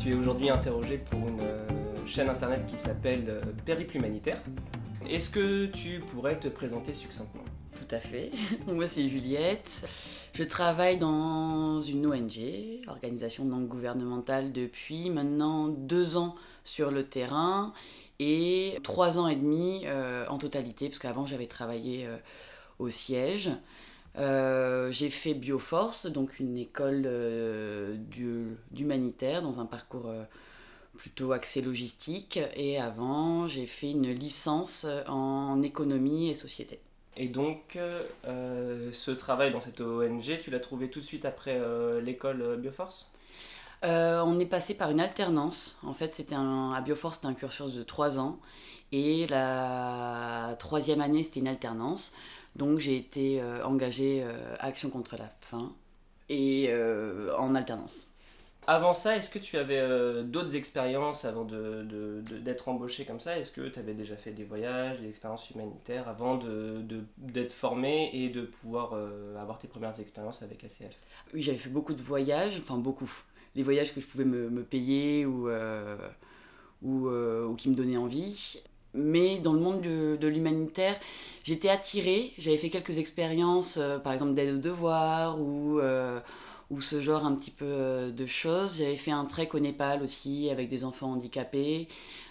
Tu es aujourd'hui interrogée pour une euh, chaîne internet qui s'appelle euh, Périple Humanitaire. Est-ce que tu pourrais te présenter succinctement? Tout à fait. Moi, c'est Juliette. Je travaille dans une ONG, organisation non gouvernementale, depuis maintenant deux ans sur le terrain et trois ans et demi euh, en totalité, parce qu'avant, j'avais travaillé au siège. Euh, j'ai fait Bioforce, donc une école euh, d'humanitaire dans un parcours euh, plutôt axé logistique. Et avant, j'ai fait une licence en économie et société. Et donc, ce travail dans cette ONG, tu l'as trouvé tout de suite après l'école Bioforce? On est passé par une alternance. En fait, c'était à Bioforce, c'était un cursus de trois ans. Et la troisième année, c'était une alternance. Donc j'ai été euh, engagée euh, à Action contre la faim et euh, en alternance. Avant ça, est-ce que tu avais d'autres expériences avant d'être de, de, embauché comme ça? Est-ce que tu avais déjà fait des voyages, des expériences humanitaires avant d'être formé et de pouvoir avoir tes premières expériences avec ACF Oui, j'avais fait beaucoup de voyages, enfin beaucoup. Les voyages que je pouvais me, me payer ou, ou, ou, qui me donnaient envie mais dans le monde de, l'humanitaire, j'étais attirée. J'avais fait quelques expériences, euh, par exemple d'aide aux devoirs ou, euh, ou ce genre un petit peu euh, de choses. J'avais fait un trek au Népal aussi avec des enfants handicapés.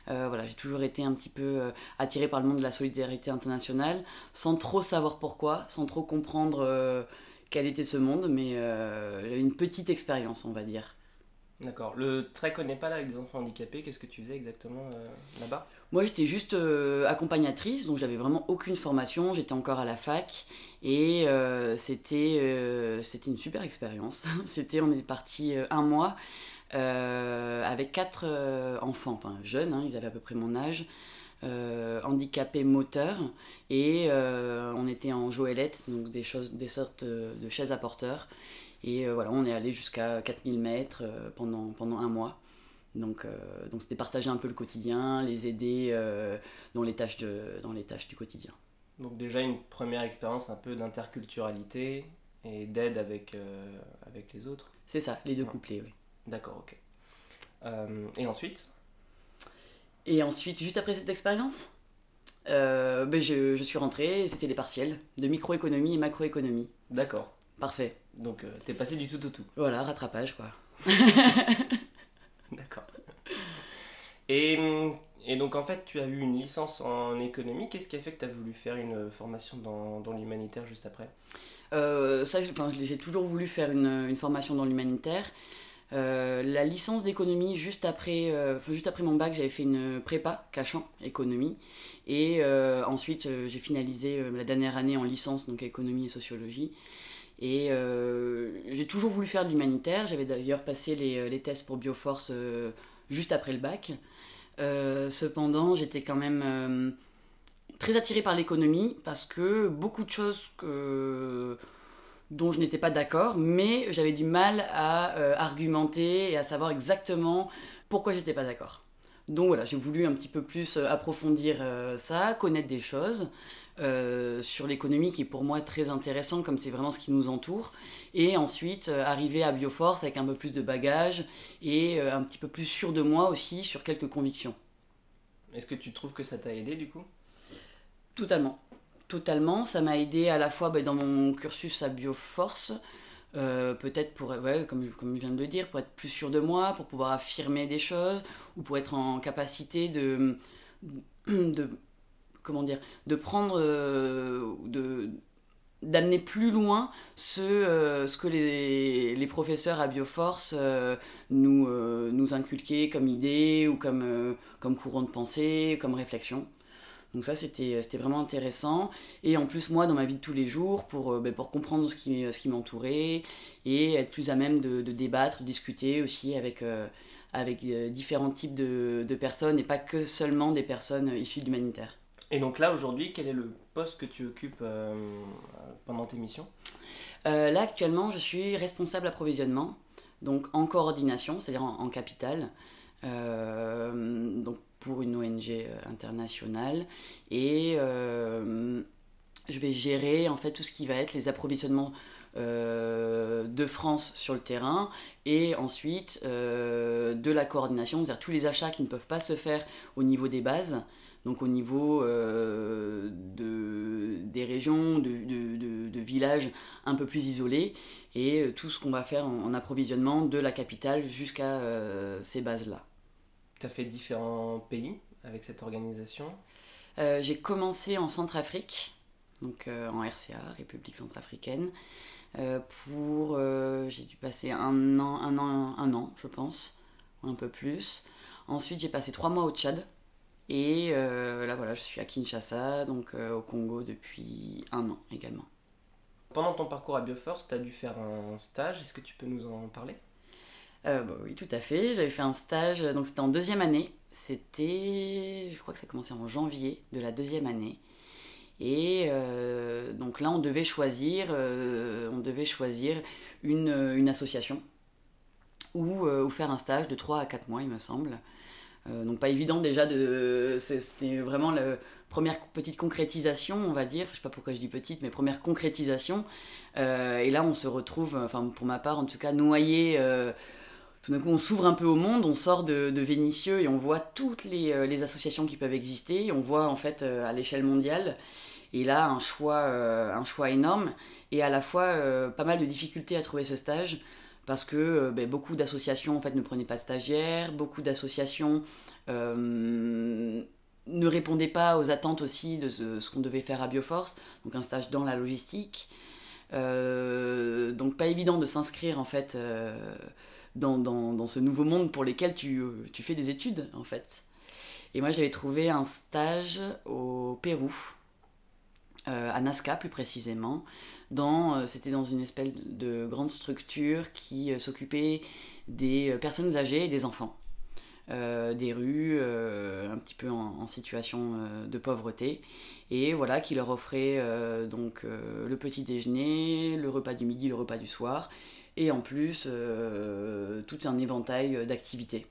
voilà, j'ai toujours été un petit peu attirée par le monde de la solidarité internationale, sans trop savoir pourquoi, sans trop comprendre quel était ce monde, mais une petite expérience, on va dire. D'accord. Le trek au Népal avec des enfants handicapés, qu'est-ce que tu faisais exactement là-bas? Moi, j'étais juste euh, accompagnatrice, donc j'avais vraiment aucune formation. J'étais encore à la fac et euh, c'était euh, c'était une super expérience. c'était, on est parti un mois avec quatre enfants, enfin jeunes, hein, ils avaient à peu près mon âge, handicapés moteurs et on était en joëlette, donc des choses, des sortes de chaises à porteurs. Et voilà, on est allé jusqu'à 4000 mètres pendant pendant un mois. Donc, euh, donc c'était partager un peu le quotidien, les aider euh, dans, les tâches de, dans les tâches du quotidien. Donc déjà une première expérience un peu d'interculturalité et d'aide avec, euh, avec les autres. C'est ça, les deux couplets, oui. D'accord, ok. et ensuite? Et ensuite, juste après cette expérience, ben je, je, suis rentrée, c'était les partiels de microéconomie et macroéconomie. D'accord. Parfait. Donc t'es passé du tout au tout. Voilà, rattrapage quoi. Et, donc en fait, tu as eu une licence en économie. Qu'est-ce qui a fait que tu as voulu faire une formation dans, dans l'humanitaire juste après? Euh, ça, j'ai toujours voulu faire une, formation dans l'humanitaire. Euh, la licence d'économie, juste, après, euh, juste après mon bac, j'avais fait une prépa, cachant économie. Et ensuite, j'ai finalisé la dernière année en licence, donc économie et sociologie. Et euh, j'ai toujours voulu faire de l'humanitaire. J'avais d'ailleurs passé les, euh, les, tests pour Bioforce euh, juste après le bac. Cependant, j'étais quand même très attirée par l'économie parce que beaucoup de choses dont je n'étais pas d'accord, mais j'avais du mal à argumenter et à savoir exactement pourquoi j'étais pas d'accord. Donc voilà, j'ai voulu un petit peu plus approfondir ça, connaître des choses. Euh, sur l'économie qui est pour moi très intéressant comme c'est vraiment ce qui nous entoure et ensuite euh, arriver à Bioforce avec un peu plus de bagages et euh, un petit peu plus sûr de moi aussi sur quelques convictions. Est-ce que tu trouves que ça t'a aidé du coup? Totalement. Totalement, ça m'a aidé à la fois bah, dans mon cursus à Bioforce, peut-être pour, comme, comme je viens de le dire, pour être plus sûr de moi, pour pouvoir affirmer des choses, ou pour être en capacité de, de comment dire, de prendre, euh, de d'amener plus loin ce, euh, ce que les, les, professeurs à Bioforce euh, nous, nous inculquaient comme idée ou comme, comme courant de pensée, comme réflexion. Donc ça, c'était vraiment intéressant. Et en plus, moi, dans ma vie de tous les jours, pour, ben, pour comprendre ce qui, ce qui m'entourait et être plus à même de, débattre, discuter aussi avec, avec différents types de, de, personnes et pas que seulement des personnes issues de l'humanitaire. Et donc là, aujourd'hui, quel est le poste que tu occupes pendant tes missions? Là, actuellement, je suis responsable approvisionnement, donc en coordination, c'est-à-dire en, en capital. donc pour une ONG euh, internationale et euh, je vais gérer en fait tout ce qui va être les approvisionnements euh, de France sur le terrain et ensuite de la coordination, c'est-à-dire tous les achats qui ne peuvent pas se faire au niveau des bases, donc au niveau de, des régions, de, de, de, villages un peu plus isolés, et tout ce qu'on va faire en approvisionnement de la capitale jusqu'à ces bases-là. Tu as fait différents pays avec cette organisation? Euh, J'ai commencé en Centrafrique, donc euh, en RCA, République centrafricaine. Euh, pour. j'ai dû passer un an, un an, un an, je pense, ou un peu plus. Ensuite, j'ai passé trois mois au Tchad. Et là, voilà, je suis à Kinshasa, donc au Congo depuis un an également. Pendant ton parcours à Bioforce, tu as dû faire un stage. Est-ce que tu peux nous en parler? Euh, bah oui, tout à fait. J'avais fait un stage, donc c'était en deuxième année. C'était, je crois que ça commençait en janvier de la deuxième année. Et euh, donc là, on devait choisir, euh, on devait choisir une, une association ou, ou, faire un stage de 3 à 4 mois, il me semble. Donc pas évident déjà de... C'était vraiment la première petite concrétisation, on va dire. Je sais pas pourquoi je dis petite, mais première concrétisation. et là, on se retrouve, enfin pour ma part en tout cas, noyé tout d'un coup on s'ouvre un peu au monde, on sort de, de Vénitieux et on voit toutes les, euh, les, associations qui peuvent exister, on voit en fait euh, à l'échelle mondiale, et là un choix, euh, un choix énorme, et à la fois pas mal de difficultés à trouver ce stage, parce que ben, beaucoup d'associations en fait ne prenaient pas de stagiaires, beaucoup d'associations ne répondaient pas aux attentes aussi de ce, qu'on devait faire à Bioforce, donc un stage dans la logistique. donc pas évident de s'inscrire en fait dans, dans, ce nouveau monde pour lequel tu, tu, fais des études, en fait. Et moi, j'avais trouvé un stage au Pérou, euh, à Nazca plus précisément. Euh, c'était dans une espèce de grande structure qui euh, s'occupait des personnes âgées et des enfants. des rues, un petit peu en, situation de pauvreté, et voilà, qui leur offrait donc le petit déjeuner, le repas du midi, le repas du soir, et en plus euh, tout un éventail d'activités.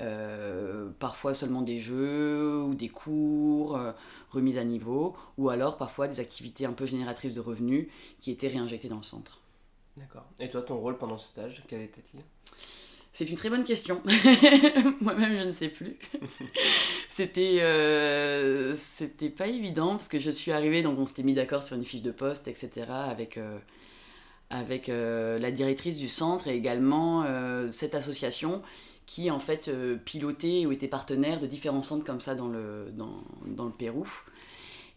Euh, parfois seulement des jeux ou des cours, euh, à niveau, ou alors parfois des activités un peu génératrices de revenus qui étaient réinjectées dans le centre. D'accord. Et toi, ton rôle pendant ce stage, quel était-il? C'est une très bonne question. Moi-même, je ne sais plus. c'était, c'était pas évident parce que je suis arrivée, donc on s'était mis d'accord sur une fiche de poste, etc. avec avec euh, la directrice du centre et également euh, cette association qui en fait euh, pilotait ou était partenaire de différents centres comme ça dans le, dans, le Pérou.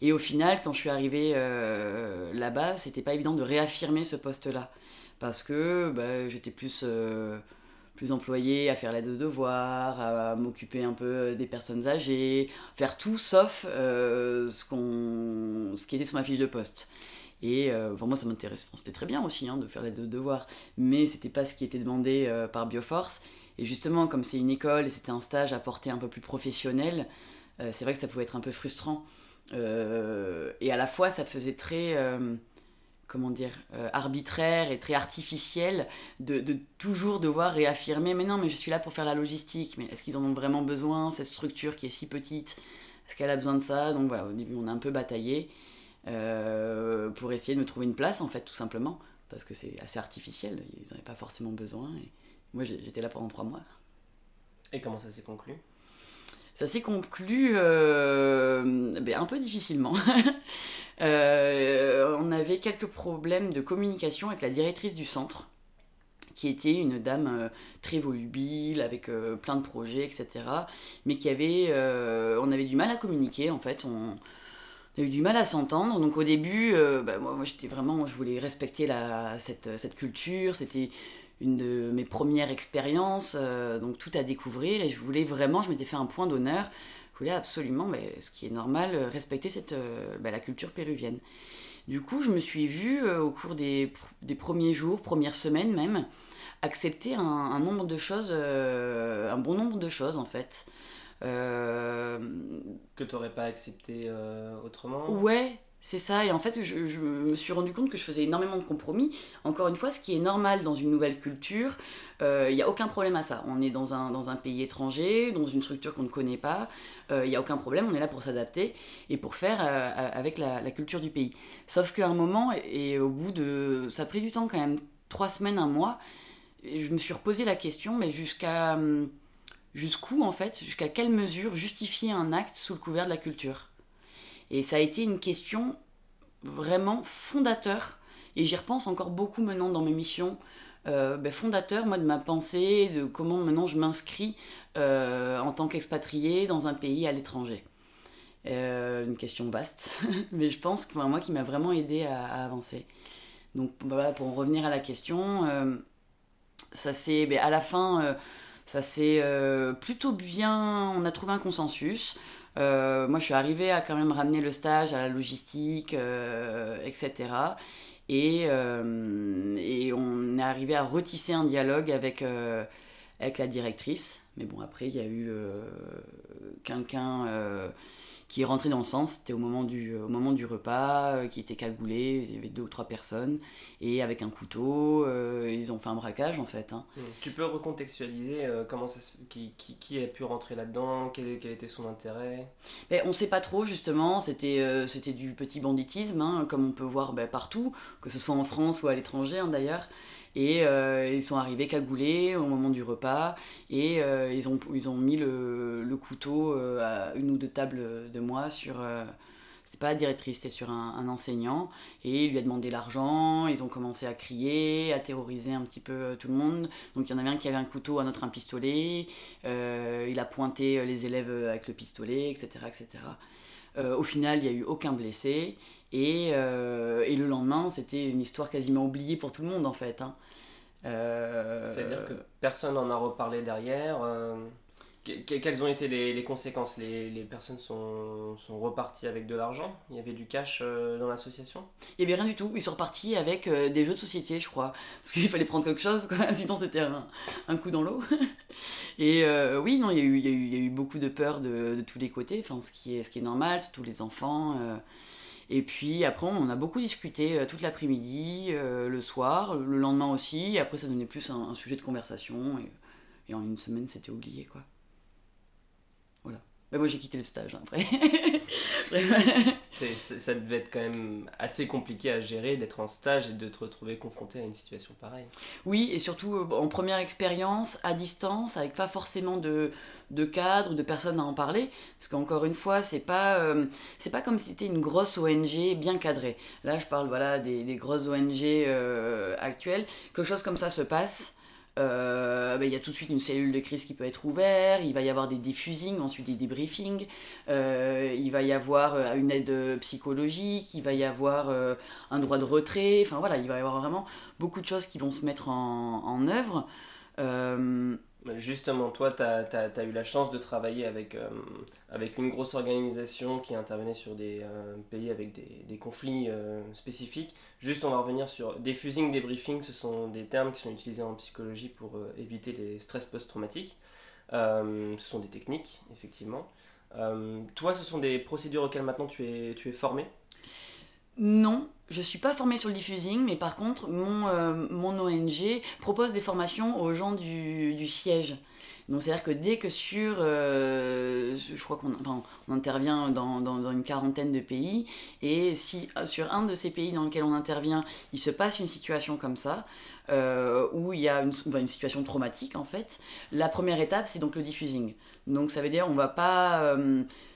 Et au final, quand je suis arrivée là-bas, c'était pas évident de réaffirmer ce poste-là. Parce que bah, j'étais plus, plus employée à faire l'aide de devoirs, à, m'occuper un peu des personnes âgées, faire tout sauf ce, ce qui était sur ma fiche de poste. Et euh, pour moi, ça m'intéresse. c'était très bien aussi hein, de faire les deux devoirs, mais c'était pas ce qui était demandé euh, par Bioforce. Et justement, comme c'est une école et c'était un stage à portée un peu plus professionnelle, euh, c'est vrai que ça pouvait être un peu frustrant. et à la fois, ça faisait très, comment dire, arbitraire et très artificiel de, toujours devoir réaffirmer Mais non, mais je suis là pour faire la logistique, mais est-ce qu'ils en ont vraiment besoin, cette structure qui est si petite? Est-ce qu'elle a besoin de ça? Donc voilà, on a un peu bataillé. Euh, pour essayer de me trouver une place, en fait, tout simplement, parce que c'est assez artificiel, ils n'en avaient pas forcément besoin. Moi, j'étais là pendant trois mois. Et comment ça s'est conclu? Ça s'est conclu euh, ben, un peu difficilement. euh, on avait quelques problèmes de communication avec la directrice du centre, qui était une dame euh, très volubile, avec plein de projets, etc. Mais qui avait... on avait du mal à communiquer, en fait. On, on a eu du mal à s'entendre. Donc au début, euh, bah, moi, j'étais vraiment, je voulais respecter la, cette, cette culture. C'était une de mes premières expériences, euh, donc tout à découvrir. Et je voulais vraiment, je m'étais fait un point d'honneur. Je voulais absolument, mais ce qui est normal, respecter cette, euh, bah, la culture péruvienne. Du coup, je me suis vue au cours des, des, premiers jours, premières semaines même, accepter un, nombre de choses, un bon nombre de choses en fait. Que tu n'aurais pas accepté autrement? Ouais, c'est ça, et en fait, je, me suis rendu compte que je faisais énormément de compromis. Encore une fois, ce qui est normal dans une nouvelle culture, il euh, n'y a aucun problème à ça. On est dans un, pays étranger, dans une structure qu'on ne connaît pas, il euh, n'y a aucun problème, on est là pour s'adapter et pour faire euh, avec la, culture du pays. Sauf qu'à un moment, et, au bout de... Ça a pris du temps quand même, trois semaines, un mois, je me suis reposé la question, mais jusqu'à... Hum, jusqu'où, en fait, jusqu'à quelle mesure justifier un acte sous le couvert de la culture? Et ça a été une question vraiment fondateur, et j'y repense encore beaucoup maintenant dans mes missions, euh, ben, fondateur, moi, de ma pensée, de comment maintenant je m'inscris euh, en tant qu'expatrié dans un pays à l'étranger. Euh, une question vaste, mais je pense que moi qui m'a vraiment aidé à, avancer. Donc voilà, pour en revenir à la question, ça c'est ben, à la fin, ça s'est plutôt bien, on a trouvé un consensus. Euh, moi, je suis arrivée à quand même ramener le stage à la logistique, euh, etc. Et, euh, et, on est arrivé à retisser un dialogue avec, avec la directrice. Mais bon, après, il y a eu quelqu'un qui est rentré dans le sens. C'était au moment du, au moment du repas, euh, qui était cagoulé. Il y avait deux ou trois personnes. Et avec un couteau, euh, ils ont fait un braquage en fait. Hein. Hmm. Tu peux recontextualiser euh, comment ça qui, qui, qui, a pu rentrer là-dedans quel, quel, était son intérêt? Ben, On ne sait pas trop justement. C'était c'était du petit banditisme, hein, comme on peut voir ben, partout, que ce soit en France ou à l'étranger hein, d'ailleurs. Et euh, ils sont arrivés cagoulés au moment du repas et euh, ils, ont, ils ont mis le, le, couteau euh, à une ou deux tables de moi sur. pas la directrice, c'était sur un, un, enseignant. Et il lui a demandé l'argent, ils ont commencé à crier, à terroriser un petit peu tout le monde. Donc il y en avait un qui avait un couteau, un autre un pistolet. il a pointé les élèves avec le pistolet, etc. etc. au final, il n'y a eu aucun blessé. Et, euh, et le lendemain, c'était une histoire quasiment oubliée pour tout le monde en fait. Hein. Euh, C'est-à-dire que personne n'en a reparlé derrière. Euh, quelles ont été les, les conséquences? Les, les, personnes sont, sont, reparties avec de l'argent? Il y avait du cash dans l'association? Il n'y avait rien du tout. Ils sont repartis avec des jeux de société, je crois. Parce qu'il fallait prendre quelque chose, quoi. sinon c'était un, un, coup dans l'eau. Et oui, non, il y, a eu, il, y y, a eu, beaucoup de peur de, de, tous les côtés, enfin, ce, qui est, ce qui est normal, surtout les enfants. Et puis après, on a beaucoup discuté euh, toute l'après-midi, euh, le soir, le lendemain aussi. Après, ça donnait plus un, sujet de conversation. Et, en une semaine, c'était oublié, quoi. Mais moi, j'ai quitté le stage, hein, après. ça devait être quand même assez compliqué à gérer d'être en stage et de te retrouver confronté à une situation pareille. Oui, et surtout euh, en première expérience, à distance, avec pas forcément de, de cadre, de personnes à en parler. Parce qu'encore une fois, c'est pas, euh, c'est pas comme si c'était une grosse ONG bien cadrée. Là, je parle voilà, des, des grosses ONG euh, actuelles. Quelque chose comme ça se passe. Euh, ben, il y a tout de suite une cellule de crise qui peut être ouverte, il va y avoir des diffusings, ensuite des débriefings, euh, il va y avoir euh, une aide psychologique, il va y avoir un droit de retrait, enfin voilà, il va y avoir vraiment beaucoup de choses qui vont se mettre en œuvre. Justement, toi, tu as, eu la chance de travailler avec, euh, avec une grosse organisation qui intervenait sur des euh, pays avec des, conflits euh, spécifiques. Juste, on va revenir sur des briefings, ce sont des termes qui sont utilisés en psychologie pour éviter les stress post-traumatiques. ce sont des techniques, effectivement. toi, ce sont des procédures auxquelles maintenant tu es, tu es formé? Non, je suis pas formée sur le diffusing, mais par contre, mon, euh, mon ONG propose des formations aux gens du, siège. Donc c'est-à-dire que dès que sur, euh, je crois qu'on on intervient dans, dans, une quarantaine de pays, et si sur un de ces pays dans lequel on intervient, il se passe une situation comme ça, euh, où il y a une, une, situation traumatique en fait, la première étape c'est donc le diffusing. Donc ça veut dire on va pas,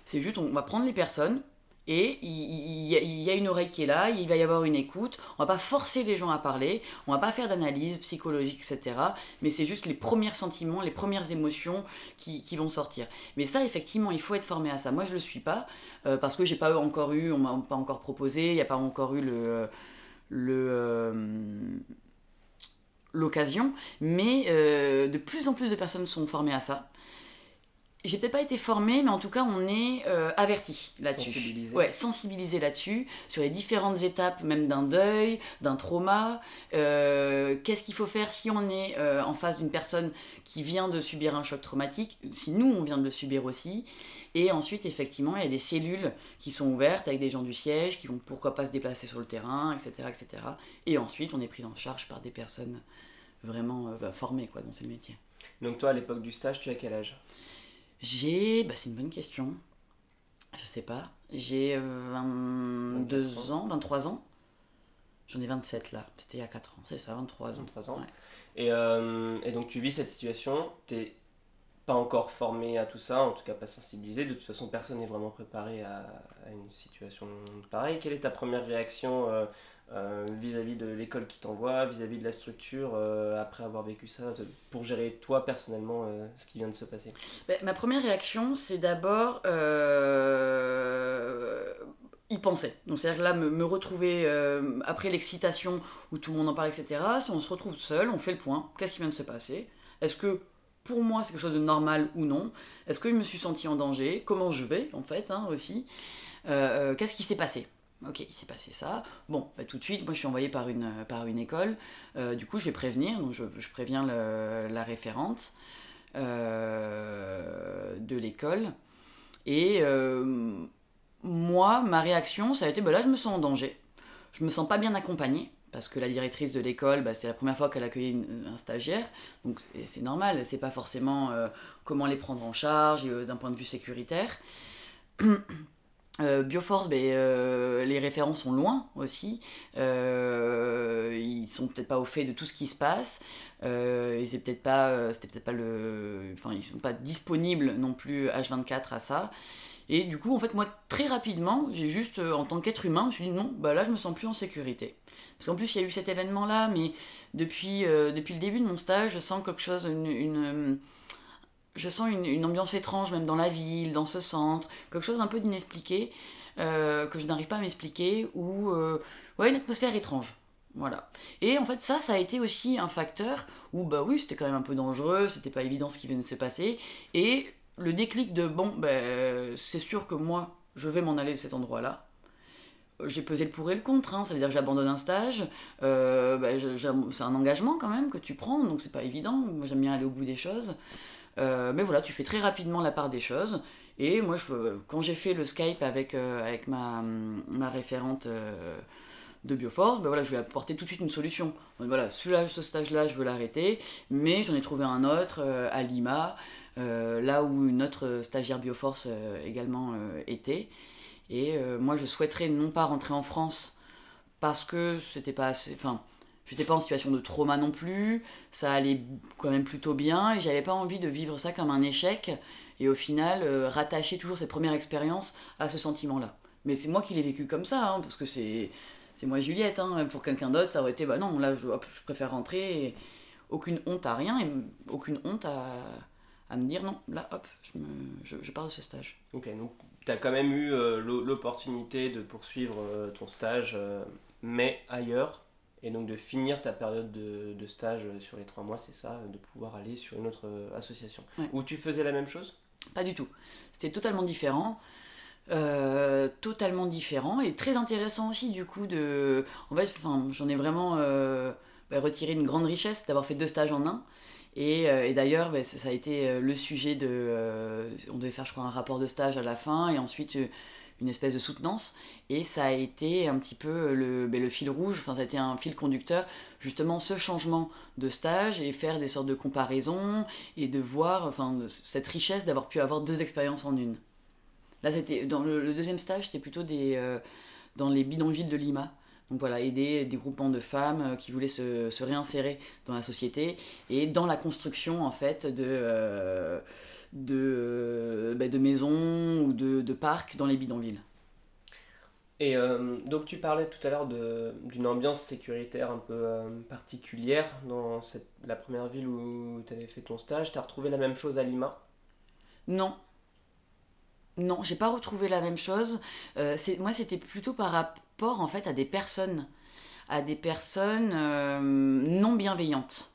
c'est juste on va prendre les personnes, et il y, a une oreille qui est là, il va y avoir une écoute. On va pas forcer les gens à parler, on va pas faire d'analyse psychologique, etc. Mais c'est juste les premiers sentiments, les premières émotions qui, vont sortir. Mais ça, effectivement, il faut être formé à ça. Moi, je le suis pas euh, parce que j'ai pas encore eu, on m'a pas encore proposé, il n'y a pas encore eu euh, l'occasion. Mais euh, de plus en plus de personnes sont formées à ça. J'ai peut-être pas été formée, mais en tout cas, on est euh, averti là-dessus. Sensibilisé. Ouais, sensibilisé là-dessus, sur les différentes étapes, même d'un deuil, d'un trauma. Euh, Qu'est-ce qu'il faut faire si on est euh, en face d'une personne qui vient de subir un choc traumatique, si nous, on vient de le subir aussi. Et ensuite, effectivement, il y a des cellules qui sont ouvertes avec des gens du siège qui vont pourquoi pas se déplacer sur le terrain, etc. etc. Et ensuite, on est pris en charge par des personnes vraiment euh, formées quoi, dans ces métiers. Donc toi, à l'époque du stage, tu as quel âge? J'ai. Bah, c'est une bonne question. Je sais pas. J'ai euh, 22 24 ans, 23 ans. J'en ai 27 là. C'était il y a 4 ans. C'est ça, 23 ans. 23 ans. Ouais. Et, euh, et donc tu vis cette situation, t'es pas encore formé à tout ça, en tout cas pas sensibilisé. De toute façon, personne n'est vraiment préparé à, à une situation pareille. Quelle est ta première réaction euh, euh, vis-à-vis de l'école qui t'envoie, vis-à-vis de la structure, euh, après avoir vécu ça, pour gérer toi personnellement euh, ce qui vient de se passer Bah, ma première réaction, c'est d'abord y penser. Donc c'est-à-dire que là, me, retrouver après l'excitation où tout le monde en parle, etc. Si on se retrouve seul, on fait le point. Qu'est-ce qui vient de se passer? Est-ce que pour moi c'est quelque chose de normal ou non? Est-ce que je me suis sentie en danger? Comment je vais en fait hein, aussi? Qu'est-ce qui s'est passé? Ok, il s'est passé ça. Bon, bah, tout de suite, moi je suis envoyée par une, par une école. Euh, du coup, je vais prévenir, donc je, je préviens la référente euh, de l'école. Et euh, moi, ma réaction, ça a été, bah là, je me sens en danger. Je me sens pas bien accompagnée, parce que la directrice de l'école, bah, c'était la première fois qu'elle accueillait un stagiaire. Donc c'est normal, sait pas forcément comment les prendre en charge, d'un point de vue sécuritaire. Euh, Bioforce, ben, euh, les référents sont loin aussi. Euh, ils sont peut-être pas au fait de tout ce qui se passe. Euh, et c'est peut-être pas, euh, c'était peut-être pas le, enfin ils sont pas disponibles non plus H24 à ça. Et du coup, en fait, moi très rapidement, j'ai juste, euh, en tant qu'être humain, je me suis dit non, bah là je me sens plus en sécurité. Parce qu'en plus il y a eu cet événement-là, mais depuis, euh, depuis le début de mon stage, je sens quelque chose, une, euh, je sens une, ambiance étrange même dans la ville, dans ce centre, quelque chose un peu d'inexpliqué euh, que je n'arrive pas à m'expliquer ou euh, ouais une atmosphère étrange. Voilà. Et en fait, ça, ça a été aussi un facteur où, bah oui, c'était quand même un peu dangereux, c'était pas évident ce qui venait de se passer. Et le déclic de, bon, ben, c'est sûr que moi, je vais m'en aller de cet endroit-là. J'ai pesé le pour et le contre, hein, ça veut dire que j'abandonne un stage. Euh, j'am- c'est un engagement quand même que tu prends, donc c'est pas évident. Moi, j'aime bien aller au bout des choses. Euh, mais voilà, tu fais très rapidement la part des choses. Et moi, je, quand j'ai fait le Skype avec, euh, avec ma, ma référente euh, de Bioforce, ben voilà, je lui ai apporté tout de suite une solution. Voilà, ce stage-là, je veux l'arrêter, mais j'en ai trouvé un autre à Lima, là où une autre stagiaire Bioforce également était. Et moi, je souhaiterais non pas rentrer en France parce que c'était pas assez. Enfin, j'étais pas en situation de trauma non plus, ça allait quand même plutôt bien, et j'avais pas envie de vivre ça comme un échec, et au final, euh, rattacher toujours cette première expérience à ce sentiment-là. Mais c'est moi qui l'ai vécu comme ça, hein, parce que c'est. C'est moi Juliette, hein. pour quelqu'un d'autre ça aurait été bah non, là je, hop, je préfère rentrer, aucune honte à rien, et aucune honte à, à me dire non, là hop, je, me, je, pars de ce stage. Ok, donc tu as quand même eu euh, l'o- l'opportunité de poursuivre euh, ton stage, mais ailleurs, et donc de finir ta période de, de stage sur les trois mois, c'est ça, de pouvoir aller sur une autre euh, association. Ouais. Où tu faisais la même chose? Pas du tout. C'était totalement différent. Euh, totalement différent et très intéressant aussi du coup de en fait enfin, j'en ai vraiment euh, bah, retiré une grande richesse d'avoir fait deux stages en un et, euh, et d'ailleurs bah, ça, ça a été le sujet de on devait faire je crois un rapport de stage à la fin et ensuite une espèce de soutenance et ça a été un petit peu le, bah, le fil rouge enfin ça a été un fil conducteur justement ce changement de stage et faire des sortes de comparaisons et de voir enfin cette richesse d'avoir pu avoir deux expériences en une Là, c'était dans le, le deuxième stage, c'était plutôt des, euh, dans les bidonvilles de Lima. Donc voilà, aider des groupements de femmes euh, qui voulaient se, se réinsérer dans la société et dans la construction en fait de, euh, de, euh, bah, de maisons ou de, de parcs dans les bidonvilles. Et euh, donc tu parlais tout à l'heure d'une ambiance sécuritaire un peu euh, particulière dans cette, la première ville où tu avais fait ton stage. Tu as retrouvé la même chose à Lima? Non. Non, j'ai pas retrouvé la même chose. Euh, moi, c'était plutôt par rapport en fait à des personnes, à des personnes non bienveillantes.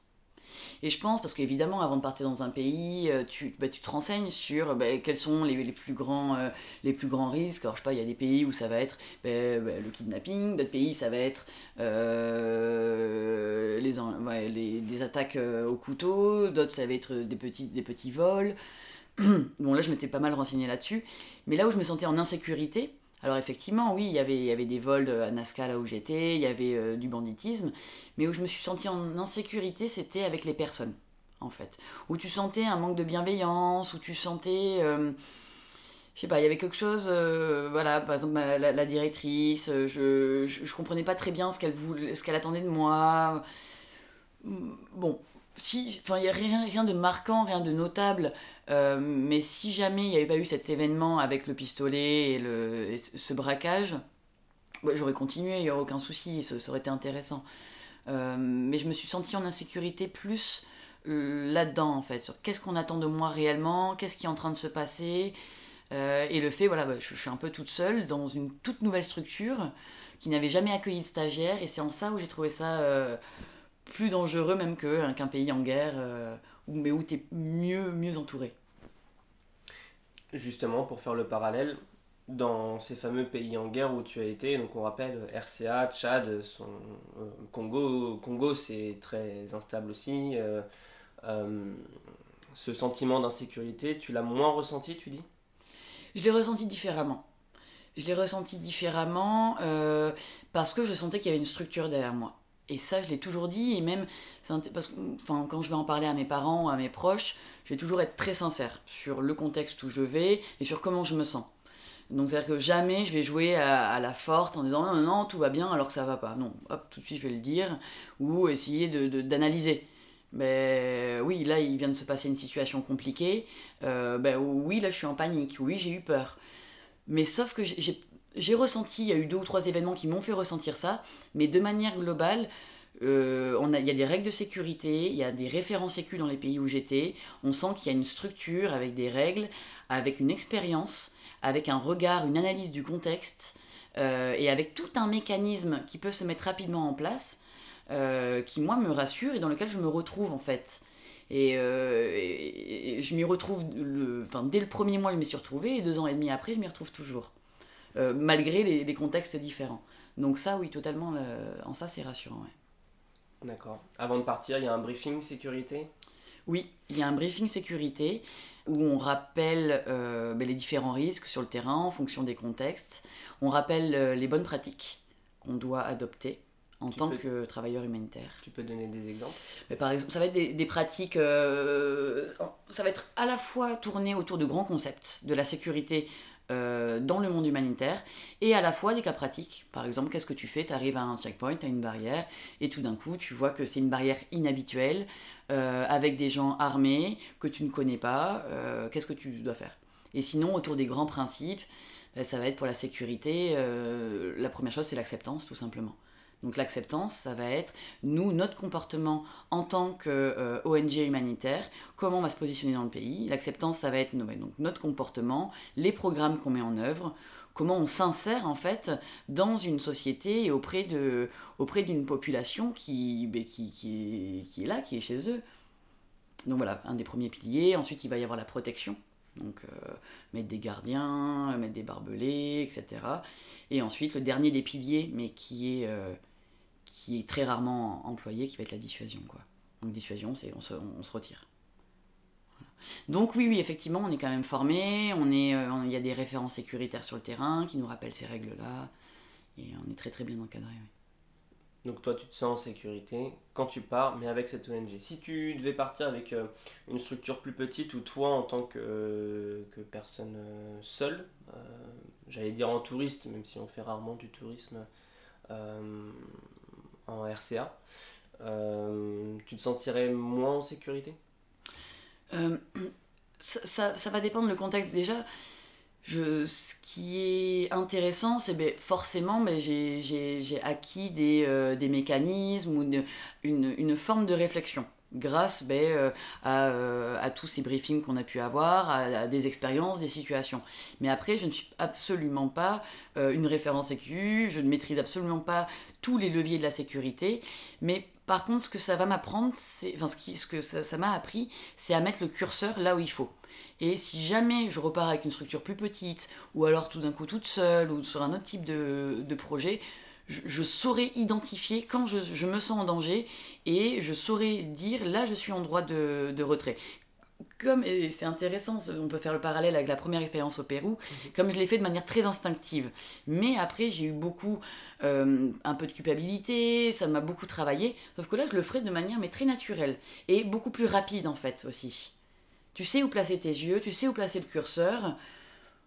Et je pense, parce qu'évidemment, avant de partir dans un pays, euh, tu, bah, tu te renseignes sur bah, quels sont les, les plus grands, euh, les plus grands risques. Alors, je sais pas, il y a des pays où ça va être bah, le kidnapping, d'autres pays, ça va être euh, les, attaques au couteau, d'autres, ça va être des petits, des petits vols. bon, là, je m'étais pas mal renseigné là-dessus. Mais là où je me sentais en insécurité, alors effectivement, oui, il y avait, il y avait des vols à Nazca là où j'étais, il y avait du banditisme, mais où je me suis sentie en insécurité, c'était avec les personnes, en fait. Où tu sentais un manque de bienveillance, où tu sentais... Euh, je sais pas, il y avait quelque chose, euh, voilà, par exemple la, directrice, euh, je, je, comprenais pas très bien ce qu'elle attendait de moi. Bon, si, enfin, il y a rien, de marquant, rien de notable, mais si jamais il n'y avait pas eu cet événement avec le pistolet et, le, ce braquage, j'aurais continué, il n'y aurait aucun souci, ça, ça, aurait été intéressant. Euh, mais je me suis sentie en insécurité plus euh, là-dedans, en fait, sur qu'est-ce qu'on attend de moi réellement, qu'est-ce qui est en train de se passer. Euh, et le fait, voilà, bah, je, suis un peu toute seule dans une toute nouvelle structure qui n'avait jamais accueilli de stagiaires, et c'est en ça où j'ai trouvé ça plus dangereux même hein, qu'un pays en guerre, mais où tu es mieux, mieux entouré. Justement, pour faire le parallèle, dans ces fameux pays en guerre où tu as été. Donc on rappelle RCA, Tchad, son, euh, Congo, Congo c'est très instable aussi. Euh, euh, ce sentiment d'insécurité, tu l'as moins ressenti, tu dis? Je l'ai ressenti différemment. Je l'ai ressenti différemment parce que je sentais qu'il y avait une structure derrière moi. Et ça, je l'ai toujours dit, et même parce que, enfin, quand je vais en parler à mes parents, à mes proches, je vais toujours être très sincère sur le contexte où je vais et sur comment je me sens. Donc c'est-à-dire que jamais je vais jouer à, la forte en disant non, non, non, tout va bien alors que ça va pas. Non, hop, tout de suite je vais le dire. Ou essayer d'analyser. De, ben oui, là il vient de se passer une situation compliquée. Euh, ben oui, là je suis en panique. Oui, j'ai eu peur. Mais sauf que j'ai ressenti, il y a eu deux ou trois événements qui m'ont fait ressentir ça. Mais de manière globale, euh, il y a des règles de sécurité, il y a des référents sécu dans les pays où j'étais. On sent qu'il y a une structure avec des règles, avec une expérience avec un regard, une analyse du contexte, euh, et avec tout un mécanisme qui peut se mettre rapidement en place, euh, qui moi me rassure et dans lequel je me retrouve en fait. Et, je m'y retrouve, enfin, dès le premier mois je m'y suis retrouvée, et deux ans et demi après je m'y retrouve toujours, malgré les, contextes différents. Donc ça oui, totalement, en ça c'est rassurant. D'accord. Avant de partir, il y a un briefing sécurité? Oui, il y a un briefing sécurité où on rappelle euh, ben, les différents risques sur le terrain en fonction des contextes. On rappelle euh, les bonnes pratiques qu'on doit adopter en tant que travailleur humanitaire. Tu peux donner des exemples? Mais Par exemple, ça va être des, pratiques, euh, ça va être à la fois tourné autour de grands concepts, de la sécurité dans le monde humanitaire, et à la fois des cas pratiques. Par exemple, qu'est-ce que tu fais? Tu arrives à un checkpoint, à une barrière, et tout d'un coup, tu vois que c'est une barrière inhabituelle, euh, avec des gens armés que tu ne connais pas, euh, qu'est-ce que tu dois faire? Et sinon, autour des grands principes, ben, ça va être pour la sécurité, euh, la première chose c'est l'acceptance tout simplement. Donc l'acceptance, ça va être nous, notre comportement en tant qu'ONG humanitaire, comment on va se positionner dans le pays. L'acceptance, ça va être donc, notre comportement, les programmes qu'on met en œuvre, comment on s'insère en fait dans une société et auprès d'une population qui, ben, qui, qui, qui, est là, qui est chez eux. Donc voilà, un des premiers piliers. Ensuite, il va y avoir la protection. Donc euh, mettre des gardiens, mettre des barbelés, etc. Et ensuite, le dernier des piliers, mais qui est, euh, qui est très rarement employé, qui va être la dissuasion. Quoi. Donc dissuasion, c'est on se, retire. Donc oui, oui, effectivement, on est quand même formé, euh, il y a des références sécuritaires sur le terrain qui nous rappellent ces règles-là, et on est très très bien encadré. Donc toi, tu te sens en sécurité quand tu pars, mais avec cette ONG. Si tu devais partir avec euh, une structure plus petite, ou toi en tant que, que personne euh, seule, j'allais dire en touriste, même si on fait rarement du tourisme en RCA, tu te sentirais moins en sécurité? Euh, ça, ça, va dépendre le contexte. Déjà. Ce qui est intéressant, c'est ben, forcément ben, j'ai acquis des, euh, des, mécanismes ou une, une, forme de réflexion grâce ben, euh, à, à, tous ces briefings qu'on a pu avoir, à, des expériences, des situations. Mais après, je ne suis absolument pas une référence sécu, je ne maîtrise absolument pas tous les leviers de la sécurité, mais Par contre, ce que ça va m'apprendre, enfin, ce, que ça m'a appris, c'est à mettre le curseur là où il faut. Et si jamais je repars avec une structure plus petite, ou alors tout d'un coup toute seule, ou sur un autre type de projet, je, saurais identifier quand je, je, me sens en danger et je saurais dire là je suis en droit de, de retrait comme, et c'est intéressant, on peut faire le parallèle avec la première expérience au Pérou, mhm. comme je l'ai fait de manière très instinctive. Mais après, j'ai eu beaucoup, euh, un peu de culpabilité, ça m'a beaucoup travaillé, sauf que là, je le ferai de manière mais très naturelle, et beaucoup plus rapide en fait aussi. Tu sais où placer tes yeux, tu sais où placer le curseur,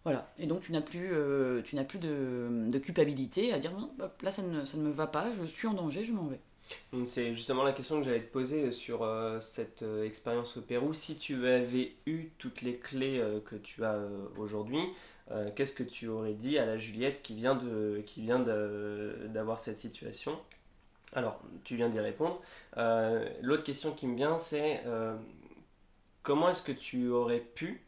voilà. Et donc, tu n'as plus, euh, tu n'as plus de, culpabilité à dire, non, là, ça ne, ça ne me va pas, je suis en danger, je m'en vais. C'est justement la question que j'allais te poser sur euh, cette euh, expérience au Pérou. Si tu avais eu toutes les clés euh, que tu as aujourd'hui, qu'est-ce que tu aurais dit à la Juliette qui vient de qui vient d'avoir cette situation? Alors, tu viens d'y répondre. L'autre question qui me vient, c'est comment est-ce que tu aurais pu